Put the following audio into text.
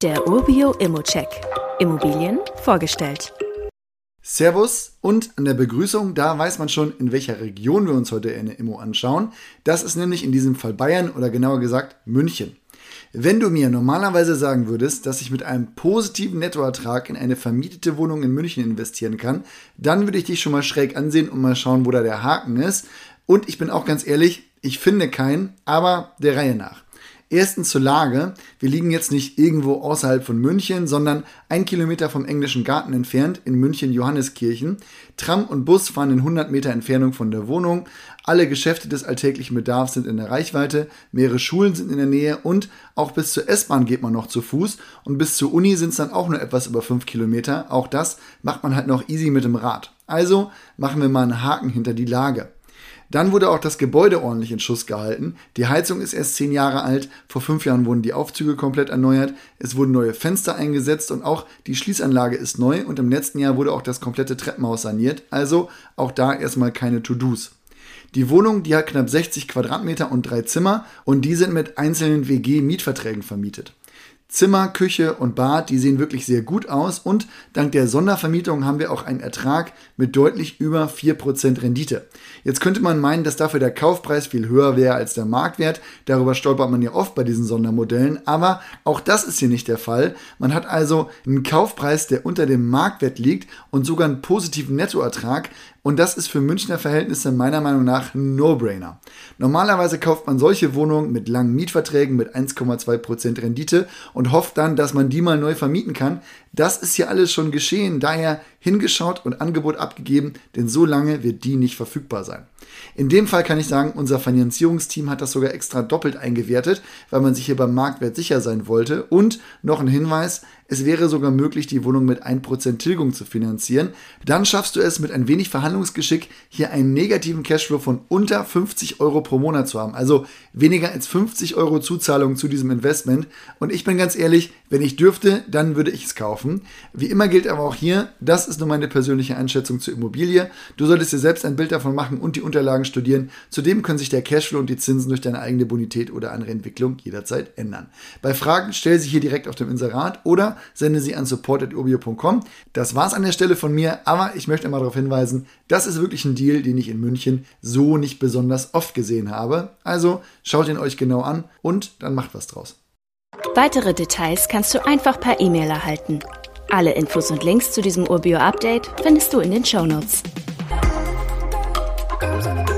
Der Urbio Immocheck. Immobilien vorgestellt. Servus und an der Begrüßung, da weiß man schon, in welcher Region wir uns heute eine Immo anschauen. Das ist nämlich in diesem Fall Bayern oder genauer gesagt München. Wenn du mir normalerweise sagen würdest, dass ich mit einem positiven Nettoertrag in eine vermietete Wohnung in München investieren kann, dann würde ich dich schon mal schräg ansehen und mal schauen, wo da der Haken ist. Und ich bin auch ganz ehrlich, ich finde keinen, aber der Reihe nach. Erstens zur Lage. Wir liegen jetzt nicht irgendwo außerhalb von München, sondern ein Kilometer vom englischen Garten entfernt in München-Johanneskirchen. Tram und Bus fahren in 100 Meter Entfernung von der Wohnung. Alle Geschäfte des alltäglichen Bedarfs sind in der Reichweite. Mehrere Schulen sind in der Nähe und auch bis zur S-Bahn geht man noch zu Fuß. Und bis zur Uni sind es dann auch nur etwas über 5 Kilometer. Auch das macht man halt noch easy mit dem Rad. Also machen wir mal einen Haken hinter die Lage. Dann wurde auch das Gebäude ordentlich in Schuss gehalten. Die Heizung ist erst zehn Jahre alt. Vor fünf Jahren wurden die Aufzüge komplett erneuert. Es wurden neue Fenster eingesetzt und auch die Schließanlage ist neu. Und im letzten Jahr wurde auch das komplette Treppenhaus saniert. Also auch da erstmal keine To-Dos. Die Wohnung, die hat knapp 60 Quadratmeter und drei Zimmer und die sind mit einzelnen WG-Mietverträgen vermietet. Zimmer, Küche und Bad, die sehen wirklich sehr gut aus und dank der Sondervermietung haben wir auch einen Ertrag mit deutlich über 4% Rendite. Jetzt könnte man meinen, dass dafür der Kaufpreis viel höher wäre als der Marktwert. Darüber stolpert man ja oft bei diesen Sondermodellen, aber auch das ist hier nicht der Fall. Man hat also einen Kaufpreis, der unter dem Marktwert liegt und sogar einen positiven Nettoertrag, und das ist für Münchner Verhältnisse meiner Meinung nach ein No-Brainer. Normalerweise kauft man solche Wohnungen mit langen Mietverträgen mit 1,2% Rendite und hofft dann, dass man die mal neu vermieten kann. Das ist hier alles schon geschehen, daher hingeschaut und Angebot abgegeben, denn so lange wird die nicht verfügbar sein. In dem Fall kann ich sagen, unser Finanzierungsteam hat das sogar extra doppelt eingewertet, weil man sich hier beim Marktwert sicher sein wollte. Und noch ein Hinweis, es wäre sogar möglich, die Wohnung mit 1% Tilgung zu finanzieren. Dann schaffst du es mit ein wenig Verhandlungsgeschick, hier einen negativen Cashflow von unter 50 Euro pro Monat zu haben. Also weniger als 50 Euro Zuzahlung zu diesem Investment. Und ich bin ganz ehrlich, wenn ich dürfte, dann würde ich es kaufen. Wie immer gilt aber auch hier, das ist nur meine persönliche Einschätzung zur Immobilie. Du solltest dir selbst ein Bild davon machen und die Unterlagen studieren. Zudem können sich der Cashflow und die Zinsen durch deine eigene Bonität oder andere Entwicklung jederzeit ändern. Bei Fragen stell sie hier direkt auf dem Inserat oder sende sie an support.urbio.com. Das war's an der Stelle von mir, aber ich möchte mal darauf hinweisen, das ist wirklich ein Deal, den ich in München so nicht besonders oft gesehen habe. Also schaut ihn euch genau an und dann macht was draus. Weitere Details kannst du einfach per E-Mail erhalten. Alle Infos und Links zu diesem Urbio-Update findest du in den Show Sometimes